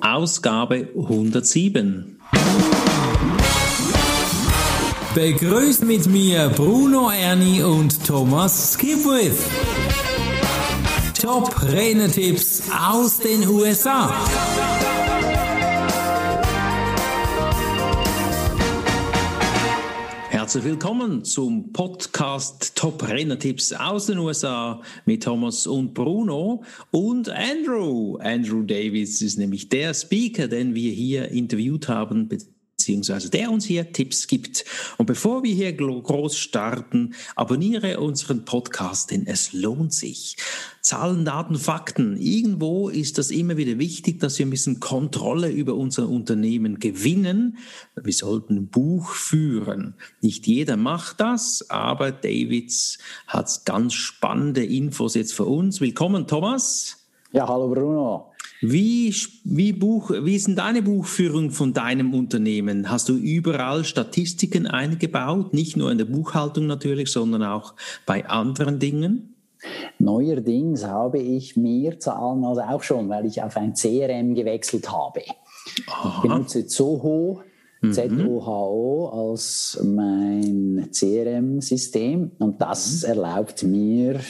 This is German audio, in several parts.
Ausgabe 107. Begrüßt mit mir Bruno Ernie und Thomas Skipwith. Top Renner-Tipps aus den USA. Herzlich willkommen zum Podcast Top Renner-Tipps aus den USA mit Thomas und Bruno und Andrew. Andrew Davis ist nämlich der Speaker, den wir hier interviewt haben beziehungsweise der uns hier Tipps gibt. Und bevor wir hier groß starten, abonniere unseren Podcast, denn es lohnt sich. Zahlen, Daten, Fakten. Irgendwo ist das immer wieder wichtig, dass wir ein bisschen Kontrolle über unser Unternehmen gewinnen. Wir sollten ein Buch führen. Nicht jeder macht das, aber Davids hat ganz spannende Infos jetzt für uns. Willkommen, Thomas. Ja, hallo Bruno. Wie, wie, Buch, wie ist denn deine Buchführung von deinem Unternehmen? Hast du überall Statistiken eingebaut? Nicht nur in der Buchhaltung natürlich, sondern auch bei anderen Dingen? Neuerdings habe ich mehr Zahlen als auch schon, weil ich auf ein CRM gewechselt habe. Aha. Ich benutze Zoho, mhm. ZOHO als mein CRM-System und das mhm. erlaubt mir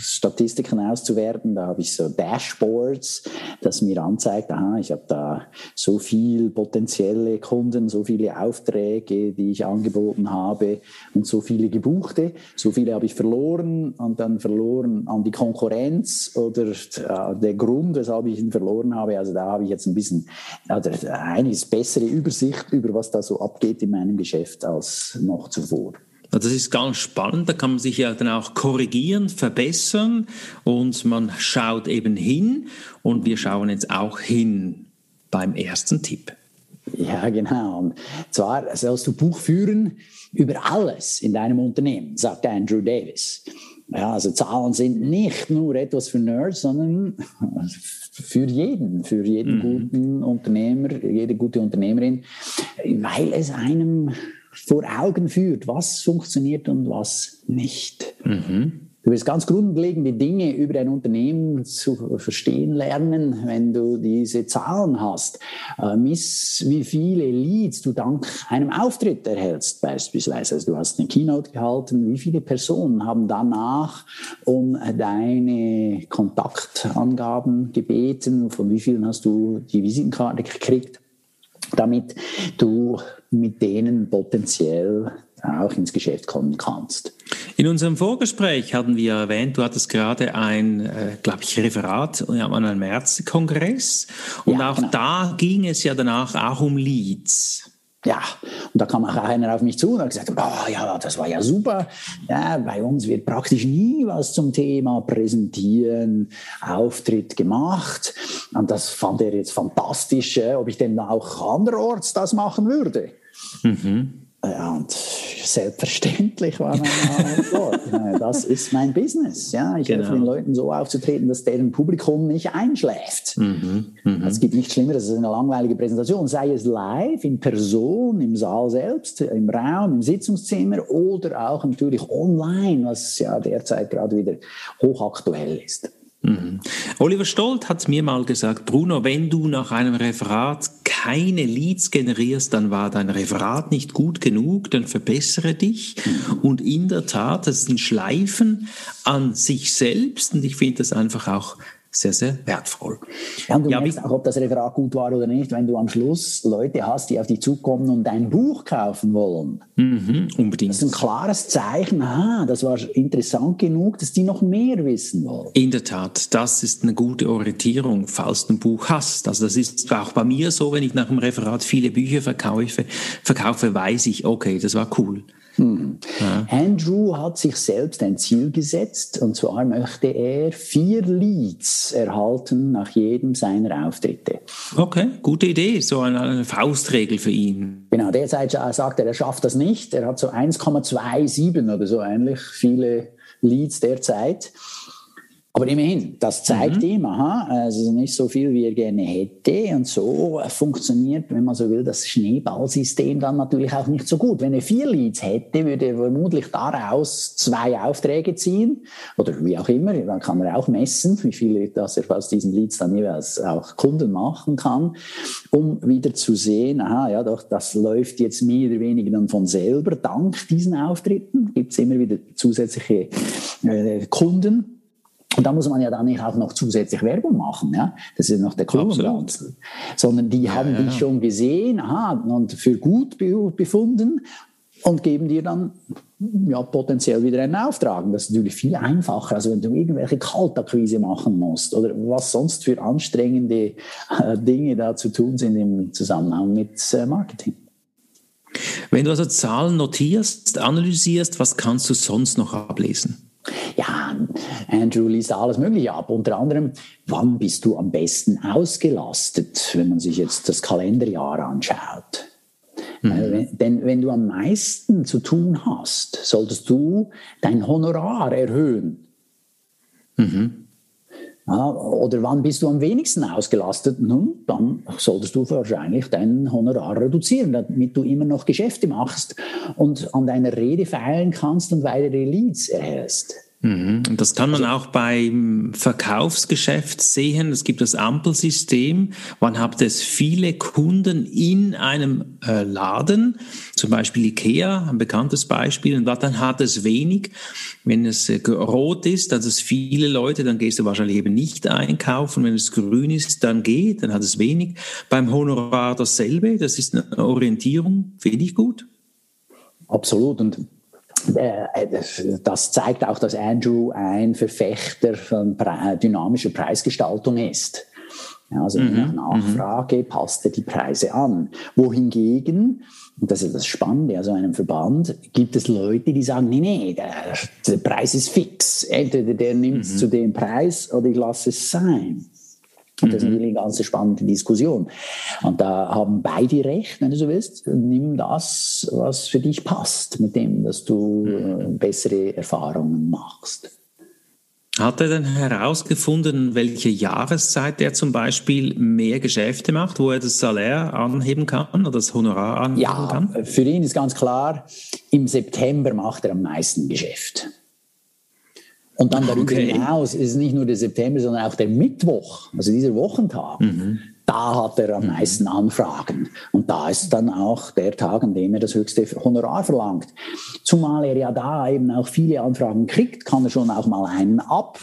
Statistiken auszuwerten. Da habe ich so Dashboards, das mir anzeigt, aha, ich habe da so viel potenzielle Kunden, so viele Aufträge, die ich angeboten habe und so viele gebuchte. So viele habe ich verloren und dann verloren an die Konkurrenz oder äh, der Grund, weshalb ich ihn verloren habe. Also da habe ich jetzt ein bisschen also eine bessere Übersicht über was da so abgeht in meinem Geschäft als noch zuvor. Das ist ganz spannend, da kann man sich ja dann auch korrigieren, verbessern und man schaut eben hin und wir schauen jetzt auch hin beim ersten Tipp. Ja, genau. Und zwar sollst du Buch führen über alles in deinem Unternehmen, sagt Andrew Davis. Ja, also Zahlen sind nicht nur etwas für Nerds, sondern für jeden, für jeden mhm. guten Unternehmer, jede gute Unternehmerin, weil es einem vor Augen führt, was funktioniert und was nicht. Mhm. Du wirst ganz grundlegende Dinge über dein Unternehmen zu verstehen lernen, wenn du diese Zahlen hast. Äh, miss, wie viele Leads du dank einem Auftritt erhältst, beispielsweise. Also du hast eine Keynote gehalten, wie viele Personen haben danach um deine Kontaktangaben gebeten, von wie vielen hast du die Visitenkarte gekriegt damit du mit denen potenziell auch ins Geschäft kommen kannst. In unserem Vorgespräch hatten wir erwähnt, du hattest gerade ein, äh, glaube ich, Referat an einem Märzkongress und ja, auch genau. da ging es ja danach auch um Leads. Ja, und da kam auch einer auf mich zu und hat gesagt, oh, ja, das war ja super. Ja, bei uns wird praktisch nie was zum Thema Präsentieren, Auftritt gemacht. Und das fand er jetzt fantastisch, ob ich denn auch anderorts das machen würde. Mhm. Ja, und selbstverständlich war meine Antwort. das ist mein Business. Ja, ich genau. helfe den Leuten so aufzutreten, dass deren Publikum nicht einschläft. Mhm, mh. Es gibt nichts Schlimmeres als eine langweilige Präsentation, sei es live, in Person, im Saal selbst, im Raum, im Sitzungszimmer oder auch natürlich online, was ja derzeit gerade wieder hochaktuell ist. Mhm. Oliver Stolt hat mir mal gesagt, Bruno, wenn du nach einem Referat keine Leads generierst, dann war dein Referat nicht gut genug, dann verbessere dich. Mhm. Und in der Tat, das ist ein Schleifen an sich selbst und ich finde das einfach auch sehr, sehr wertvoll. Ja, und du ja, merkst auch, ob das Referat gut war oder nicht, wenn du am Schluss Leute hast, die auf dich zukommen und dein Buch kaufen wollen. Mhm, unbedingt. Das ist ein klares Zeichen, aha, das war interessant genug, dass die noch mehr wissen wollen. In der Tat, das ist eine gute Orientierung, falls du ein Buch hast. Also das ist auch bei mir so, wenn ich nach dem Referat viele Bücher verkaufe, verkaufe weiß ich, okay, das war cool. Hm. Ja. Andrew hat sich selbst ein Ziel gesetzt und zwar möchte er vier Leads erhalten nach jedem seiner Auftritte. Okay, gute Idee, so eine, eine Faustregel für ihn. Genau, derzeit sagt er, er schafft das nicht. Er hat so 1,27 oder so ähnlich viele Leads derzeit. Aber immerhin, das zeigt mhm. ihm, aha, also nicht so viel, wie er gerne hätte. Und so funktioniert, wenn man so will, das Schneeballsystem dann natürlich auch nicht so gut. Wenn er vier Leads hätte, würde er vermutlich daraus zwei Aufträge ziehen oder wie auch immer. Dann kann er auch messen, wie viele, dass er aus diesen Leads dann jeweils auch Kunden machen kann, um wieder zu sehen, aha, ja doch, das läuft jetzt mehr oder weniger dann von selber. Dank diesen Auftritten gibt es immer wieder zusätzliche äh, Kunden und da muss man ja dann nicht auch noch zusätzlich Werbung machen, ja. Das ist noch der Kronplatz. Sondern die ja, haben ja, dich schon gesehen, aha, und für gut befunden und geben dir dann ja, potenziell wieder einen Auftrag. Das ist natürlich viel einfacher, als wenn du irgendwelche Kaltakquise machen musst oder was sonst für anstrengende äh, Dinge da zu tun sind im Zusammenhang mit äh, Marketing. Wenn du also Zahlen notierst, analysierst, was kannst du sonst noch ablesen? Andrew liest alles Mögliche ab. Unter anderem, wann bist du am besten ausgelastet, wenn man sich jetzt das Kalenderjahr anschaut? Mhm. Äh, denn wenn du am meisten zu tun hast, solltest du dein Honorar erhöhen. Mhm. Ja, oder wann bist du am wenigsten ausgelastet? Nun, dann solltest du wahrscheinlich dein Honorar reduzieren, damit du immer noch Geschäfte machst und an deiner Rede feilen kannst und weitere Leads erhältst. Mhm. Das kann man auch beim Verkaufsgeschäft sehen. Es gibt das Ampelsystem. Man hat es viele Kunden in einem äh, Laden, zum Beispiel Ikea, ein bekanntes Beispiel, und dann hat es wenig. Wenn es äh, rot ist, dann es viele Leute, dann gehst du wahrscheinlich eben nicht einkaufen. Wenn es grün ist, dann geht, dann hat es wenig. Beim Honorar dasselbe. Das ist eine Orientierung, finde ich gut. Absolut. Und das zeigt auch, dass Andrew ein Verfechter von dynamischer Preisgestaltung ist. also mhm. nach Nachfrage mhm. passt er die Preise an. Wohingegen, und das ist das Spannende, also einem Verband, gibt es Leute, die sagen, nee, nee, der, der Preis ist fix. Entweder der nimmt es mhm. zu dem Preis oder ich lasse es sein. Und das ist mhm. natürlich eine ganz spannende Diskussion. Und da haben beide recht, wenn du so willst. Nimm das, was für dich passt, mit dem, dass du mhm. äh, bessere Erfahrungen machst. Hat er denn herausgefunden, welche Jahreszeit er zum Beispiel mehr Geschäfte macht, wo er das Salär anheben kann oder das Honorar anheben ja, kann? Ja, für ihn ist ganz klar, im September macht er am meisten Geschäft. Und dann darüber okay. hinaus ist es nicht nur der September, sondern auch der Mittwoch, also dieser Wochentag. Mhm. Da hat er am meisten Anfragen. Und da ist dann auch der Tag, an dem er das höchste Honorar verlangt. Zumal er ja da eben auch viele Anfragen kriegt, kann er schon auch mal einen ab,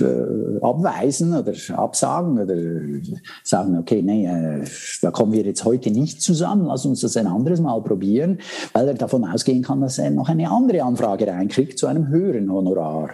äh, abweisen oder absagen oder sagen, okay, nee, äh, da kommen wir jetzt heute nicht zusammen, lass uns das ein anderes Mal probieren, weil er davon ausgehen kann, dass er noch eine andere Anfrage reinkriegt zu einem höheren Honorar.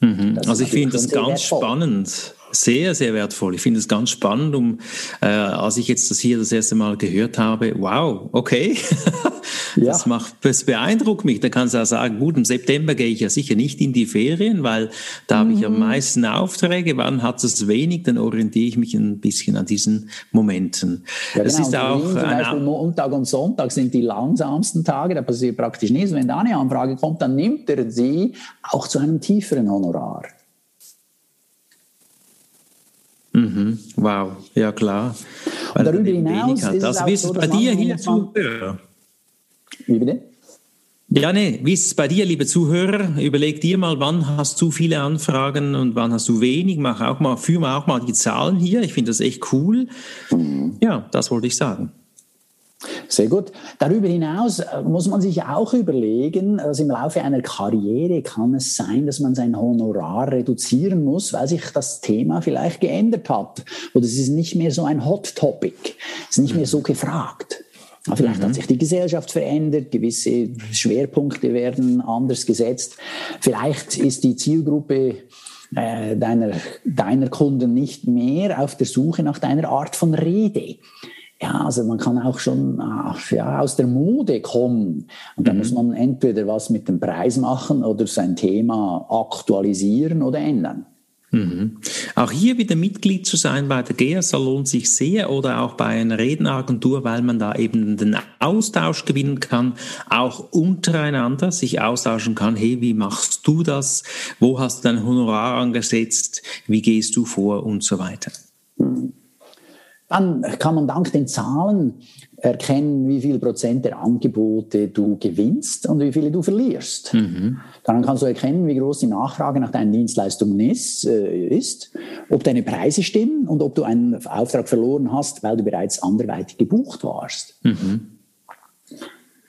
Mhm. Also ich finde das ganz wertvoll. spannend. Sehr, sehr wertvoll. Ich finde es ganz spannend, um äh, als ich jetzt das hier das erste Mal gehört habe, wow, okay. Ja. Das macht, das beeindruckt mich. Da kannst du auch sagen, gut, im September gehe ich ja sicher nicht in die Ferien, weil da mhm. habe ich am mhm. meisten Aufträge. Wann hat es wenig? Dann orientiere ich mich ein bisschen an diesen Momenten. Ja, das genau. ist auch zum Beispiel Montag und Sonntag sind die langsamsten Tage. Da passiert praktisch nichts. Wenn da eine Anfrage kommt, dann nimmt er sie auch zu einem tieferen Honorar. Mhm. Wow, ja klar. Weil darüber hinaus ist das es auch so, bei dir hier Zuhörer. Wie bitte? Ja, nee, wie ist es bei dir, liebe Zuhörer? Überleg dir mal, wann hast du viele Anfragen und wann hast du wenig? Mach auch mal, führ mal auch mal die Zahlen hier. Ich finde das echt cool. Mhm. Ja, das wollte ich sagen. Sehr gut. Darüber hinaus äh, muss man sich auch überlegen, dass im Laufe einer Karriere kann es sein, dass man sein Honorar reduzieren muss, weil sich das Thema vielleicht geändert hat. Oder es ist nicht mehr so ein Hot Topic. Es ist nicht mehr so gefragt. Vielleicht mhm. hat sich die Gesellschaft verändert, gewisse Schwerpunkte werden anders gesetzt. Vielleicht ist die Zielgruppe äh, deiner, deiner Kunden nicht mehr auf der Suche nach deiner Art von Rede. Ja, also man kann auch schon ach, ja, aus der Mode kommen. Und da mhm. muss man entweder was mit dem Preis machen oder sein Thema aktualisieren oder ändern. Mhm. Auch hier wieder Mitglied zu sein bei der GESA lohnt sich sehr oder auch bei einer Redneragentur, weil man da eben den Austausch gewinnen kann, auch untereinander sich austauschen kann. Hey, wie machst du das? Wo hast du dein Honorar angesetzt? Wie gehst du vor und so weiter? Dann kann man dank den Zahlen erkennen, wie viel Prozent der Angebote du gewinnst und wie viele du verlierst. Mhm. Dann kannst du erkennen, wie groß die Nachfrage nach deinen Dienstleistungen ist, äh, ist, ob deine Preise stimmen und ob du einen Auftrag verloren hast, weil du bereits anderweitig gebucht warst. Mhm.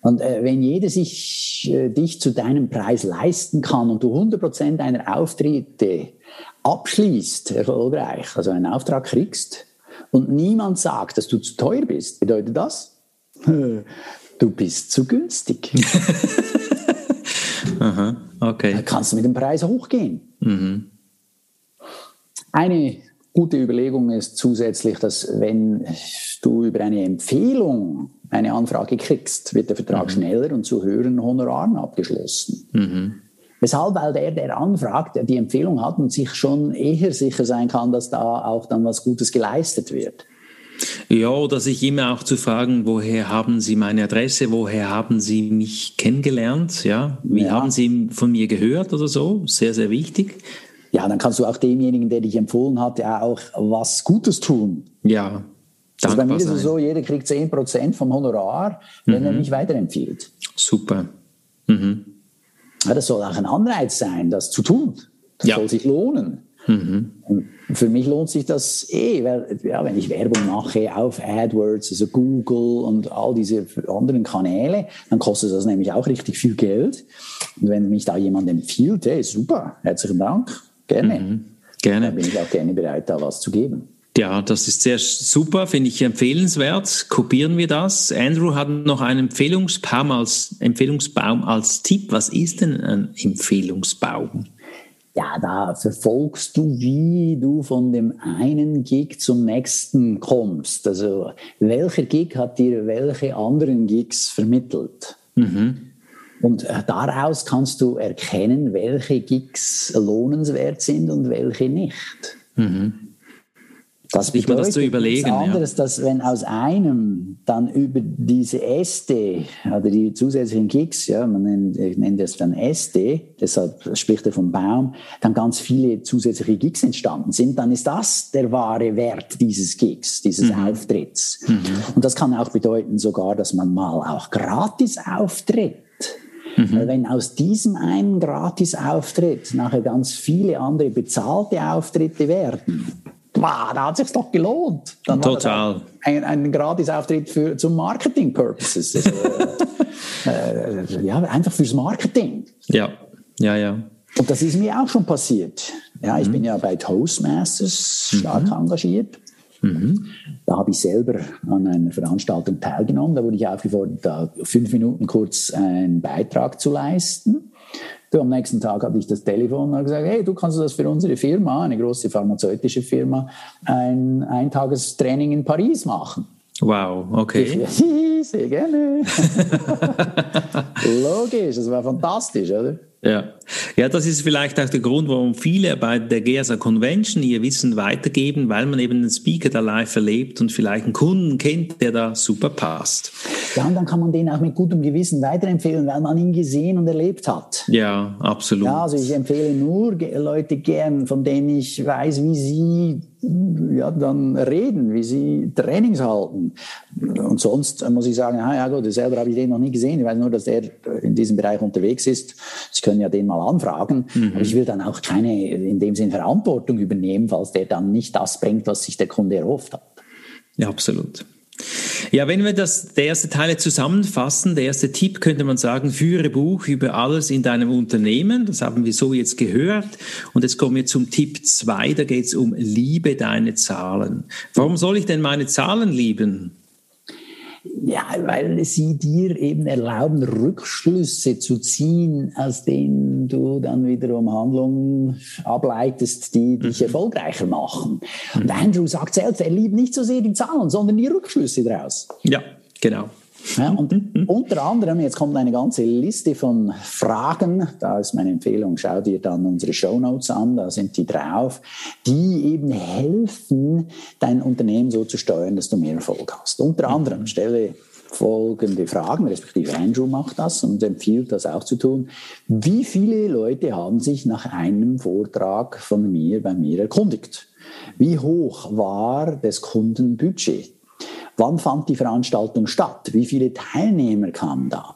Und äh, wenn jeder sich äh, dich zu deinem Preis leisten kann und du 100 Prozent deiner Auftritte abschließt, erfolgreich, also einen Auftrag kriegst, und niemand sagt, dass du zu teuer bist, bedeutet das, du bist zu günstig. Aha, okay. Dann kannst du mit dem Preis hochgehen. Mhm. Eine gute Überlegung ist zusätzlich, dass wenn du über eine Empfehlung eine Anfrage kriegst, wird der Vertrag mhm. schneller und zu höheren Honoraren abgeschlossen. Mhm. Weshalb, weil der, der anfragt, die Empfehlung hat und sich schon eher sicher sein kann, dass da auch dann was Gutes geleistet wird. Ja, oder sich immer auch zu fragen, woher haben Sie meine Adresse, woher haben Sie mich kennengelernt, ja, wie ja. haben Sie von mir gehört oder so, sehr, sehr wichtig. Ja, dann kannst du auch demjenigen, der dich empfohlen hat, ja auch was Gutes tun. Ja, also bei mir ist es so, jeder kriegt 10% vom Honorar, wenn mhm. er mich weiterempfiehlt. Super. Mhm. Das soll auch ein Anreiz sein, das zu tun. Das ja. soll sich lohnen. Mhm. für mich lohnt sich das eh, weil ja, wenn ich Werbung mache auf AdWords, also Google und all diese anderen Kanäle, dann kostet das nämlich auch richtig viel Geld. Und wenn mich da jemand empfiehlt, hey, super, herzlichen Dank, gerne. Mhm. Gerne. Dann bin ich auch gerne bereit, da was zu geben. Ja, das ist sehr super, finde ich empfehlenswert. Kopieren wir das. Andrew hat noch einen Empfehlungsbaum als, Empfehlungsbaum als Tipp. Was ist denn ein Empfehlungsbaum? Ja, da verfolgst du, wie du von dem einen Gig zum nächsten kommst. Also welcher Gig hat dir welche anderen Gigs vermittelt? Mhm. Und äh, daraus kannst du erkennen, welche Gigs lohnenswert sind und welche nicht. Mhm. Das nicht mal das zu überlegen. Das anderes, ja. dass wenn aus einem dann über diese Äste oder die zusätzlichen Kicks, ja, man nennt, nennt das dann Äste, deshalb spricht er vom Baum, dann ganz viele zusätzliche Gigs entstanden sind, dann ist das der wahre Wert dieses Gigs, dieses mhm. Auftritts. Mhm. Und das kann auch bedeuten sogar, dass man mal auch gratis auftritt. Mhm. Wenn aus diesem einen Gratis-Auftritt nachher ganz viele andere bezahlte Auftritte werden, wow, da hat sich doch gelohnt. Dann Total. Ein, ein Gratisauftritt für, zum Marketing-Purposes. Also, äh, äh, ja, einfach fürs Marketing. Ja, ja, ja. Und das ist mir auch schon passiert. Ja, ich mhm. bin ja bei Toastmasters stark mhm. engagiert. Mhm. Da habe ich selber an einer Veranstaltung teilgenommen. Da wurde ich aufgefordert, da fünf Minuten kurz einen Beitrag zu leisten. Du, am nächsten Tag hatte ich das Telefon und gesagt, hey, du kannst das für unsere Firma, eine große pharmazeutische Firma, ein Eintagestraining in Paris machen. Wow, okay. Ich, sehr gerne. Logisch, das war fantastisch, oder? Ja. ja, das ist vielleicht auch der Grund, warum viele bei der GESA Convention ihr Wissen weitergeben, weil man eben einen Speaker da live erlebt und vielleicht einen Kunden kennt, der da super passt. Ja, und dann kann man den auch mit gutem Gewissen weiterempfehlen, weil man ihn gesehen und erlebt hat. Ja, absolut. Ja, also ich empfehle nur Leute gern, von denen ich weiß, wie sie ja, dann reden, wie sie Trainings halten. Und sonst muss ich sagen, ah, ja gut, selber habe ich den noch nie gesehen. Ich weiß nur, dass der in diesem Bereich unterwegs ist. Sie können ja den mal anfragen. Mhm. Aber ich will dann auch keine in dem Sinn Verantwortung übernehmen, falls der dann nicht das bringt, was sich der Kunde erhofft hat. Ja, absolut. Ja, wenn wir das, der erste Teil zusammenfassen, der erste Tipp könnte man sagen, führe Buch über alles in deinem Unternehmen. Das haben wir so jetzt gehört. Und jetzt kommen wir zum Tipp zwei. da geht es um Liebe deine Zahlen. Warum soll ich denn meine Zahlen lieben? Ja, weil sie dir eben erlauben, Rückschlüsse zu ziehen, aus denen du dann wiederum Handlungen ableitest, die dich mhm. erfolgreicher machen. Und Andrew sagt selbst, er liebt nicht so sehr die Zahlen, sondern die Rückschlüsse daraus. Ja, genau. Ja, und unter anderem, jetzt kommt eine ganze Liste von Fragen, da ist meine Empfehlung, schau dir dann unsere Show Notes an, da sind die drauf, die eben helfen, dein Unternehmen so zu steuern, dass du mehr Erfolg hast. Unter anderem stelle folgende Fragen, respektive Andrew macht das und empfiehlt das auch zu tun. Wie viele Leute haben sich nach einem Vortrag von mir bei mir erkundigt? Wie hoch war das Kundenbudget? Wann fand die Veranstaltung statt? Wie viele Teilnehmer kamen da?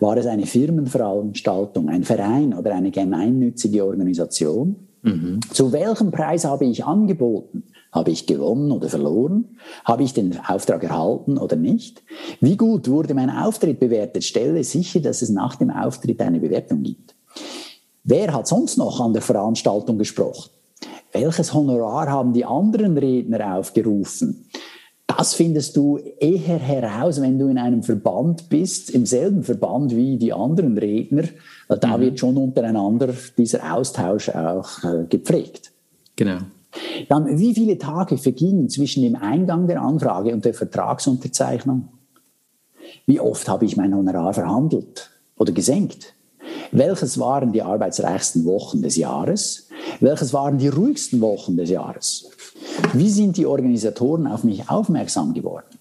War es eine Firmenveranstaltung, ein Verein oder eine gemeinnützige Organisation? Mhm. Zu welchem Preis habe ich angeboten? Habe ich gewonnen oder verloren? Habe ich den Auftrag erhalten oder nicht? Wie gut wurde mein Auftritt bewertet? Stelle sicher, dass es nach dem Auftritt eine Bewertung gibt. Wer hat sonst noch an der Veranstaltung gesprochen? Welches Honorar haben die anderen Redner aufgerufen? Das findest du eher heraus, wenn du in einem Verband bist, im selben Verband wie die anderen Redner. Da mhm. wird schon untereinander dieser Austausch auch äh, gepflegt. Genau. Dann, wie viele Tage vergingen zwischen dem Eingang der Anfrage und der Vertragsunterzeichnung? Wie oft habe ich mein Honorar verhandelt oder gesenkt? Welches waren die arbeitsreichsten Wochen des Jahres? Welches waren die ruhigsten Wochen des Jahres? Wie sind die Organisatoren auf mich aufmerksam geworden?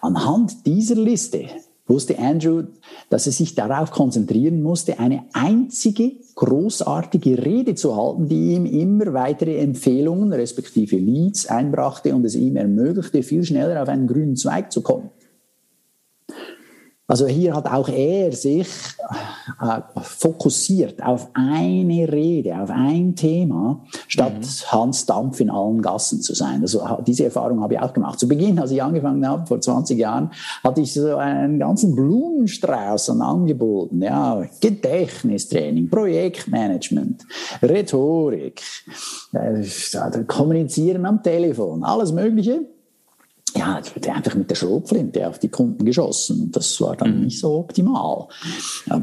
Anhand dieser Liste wusste Andrew, dass er sich darauf konzentrieren musste, eine einzige großartige Rede zu halten, die ihm immer weitere Empfehlungen respektive Leads einbrachte und es ihm ermöglichte, viel schneller auf einen grünen Zweig zu kommen. Also hier hat auch er sich äh, fokussiert auf eine Rede, auf ein Thema, statt mhm. Hans Dampf in allen Gassen zu sein. Also diese Erfahrung habe ich auch gemacht. Zu Beginn, als ich angefangen habe, vor 20 Jahren, hatte ich so einen ganzen Blumenstrauß an Angeboten. Ja, Gedächtnistraining, Projektmanagement, Rhetorik, äh, Kommunizieren am Telefon, alles Mögliche ja, es wurde einfach mit der Schrotflinte auf die Kunden geschossen. Und das war dann mhm. nicht so optimal.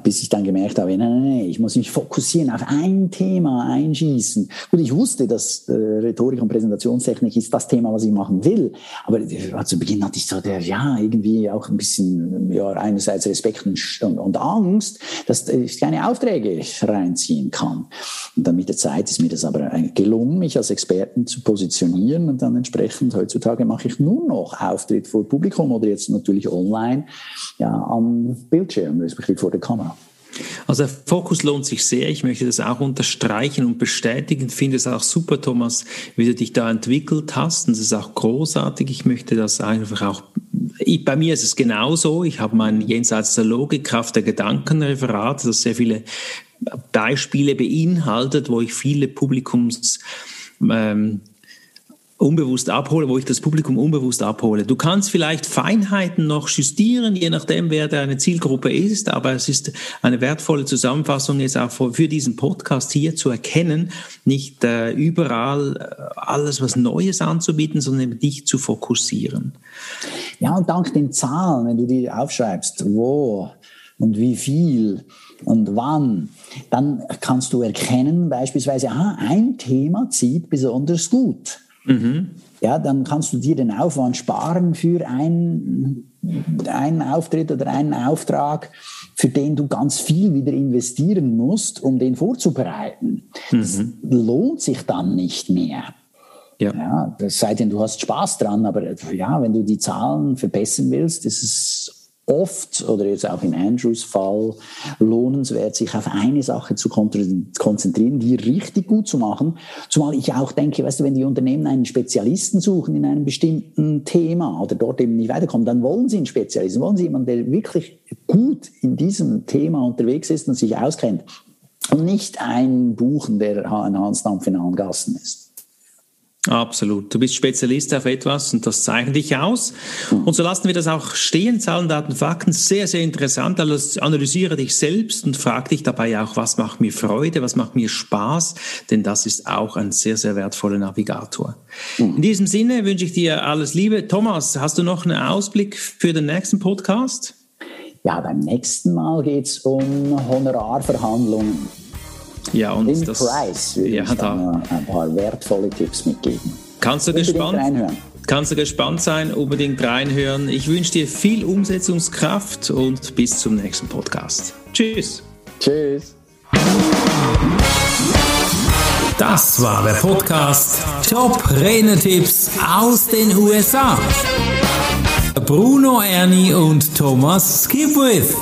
Bis ich dann gemerkt habe, nein, nein, nein, ich muss mich fokussieren auf ein Thema einschießen. Gut, ich wusste, dass äh, Rhetorik und Präsentationstechnik ist das Thema, was ich machen will. Aber äh, zu Beginn hatte ich so der, ja, irgendwie auch ein bisschen, ja, einerseits Respekt und, und, und Angst, dass ich keine Aufträge reinziehen kann. Und dann mit der Zeit ist mir das aber gelungen, mich als Experten zu positionieren und dann entsprechend heutzutage mache ich nur noch noch auftritt vor Publikum oder jetzt natürlich online ja, am Bildschirm, respektive vor der Kamera. Also der Fokus lohnt sich sehr. Ich möchte das auch unterstreichen und bestätigen. Ich finde es auch super, Thomas, wie du dich da entwickelt hast. Und es ist auch großartig. Ich möchte das einfach auch. Ich, bei mir ist es genauso. Ich habe mein Jenseits der Logik, Kraft der Gedankenreferat, das sehr viele Beispiele beinhaltet, wo ich viele Publikums ähm, unbewusst abhole, wo ich das Publikum unbewusst abhole. Du kannst vielleicht Feinheiten noch justieren, je nachdem, wer deine Zielgruppe ist, aber es ist eine wertvolle Zusammenfassung jetzt auch für diesen Podcast hier zu erkennen, nicht äh, überall äh, alles was Neues anzubieten, sondern dich zu fokussieren. Ja, und dank den Zahlen, wenn du die aufschreibst, wo und wie viel und wann, dann kannst du erkennen, beispielsweise, aha, ein Thema zieht besonders gut. Mhm. Ja, dann kannst du dir den Aufwand sparen für einen, einen Auftritt oder einen Auftrag, für den du ganz viel wieder investieren musst, um den vorzubereiten. Mhm. Das lohnt sich dann nicht mehr. Ja. ja, das sei denn, du hast Spaß dran, aber ja, wenn du die Zahlen verbessern willst, ist es oft oder jetzt auch in Andrews Fall lohnenswert, sich auf eine Sache zu konzentrieren, die richtig gut zu machen. Zumal ich auch denke, weißt du, wenn die Unternehmen einen Spezialisten suchen in einem bestimmten Thema oder dort eben nicht weiterkommen, dann wollen sie einen Spezialisten, wollen sie jemanden, der wirklich gut in diesem Thema unterwegs ist und sich auskennt und nicht einen buchen, der ein Hansdampf in allen Gassen ist. Absolut. Du bist Spezialist auf etwas und das zeichnet dich aus. Und so lassen wir das auch stehen. Zahlen, Daten, Fakten. Sehr, sehr interessant. Analysiere dich selbst und frag dich dabei auch, was macht mir Freude, was macht mir Spaß? Denn das ist auch ein sehr, sehr wertvoller Navigator. In diesem Sinne wünsche ich dir alles Liebe. Thomas, hast du noch einen Ausblick für den nächsten Podcast? Ja, beim nächsten Mal geht es um Honorarverhandlungen. Ja, und In das, Price würde ja, ich da ein paar wertvolle Tipps mitgeben. Kannst du gespannt, Kannst du gespannt sein, unbedingt reinhören. Ich wünsche dir viel Umsetzungskraft und bis zum nächsten Podcast. Tschüss. Tschüss. Das war der Podcast Top Renetipps aus den USA. Bruno Ernie und Thomas Skipwith.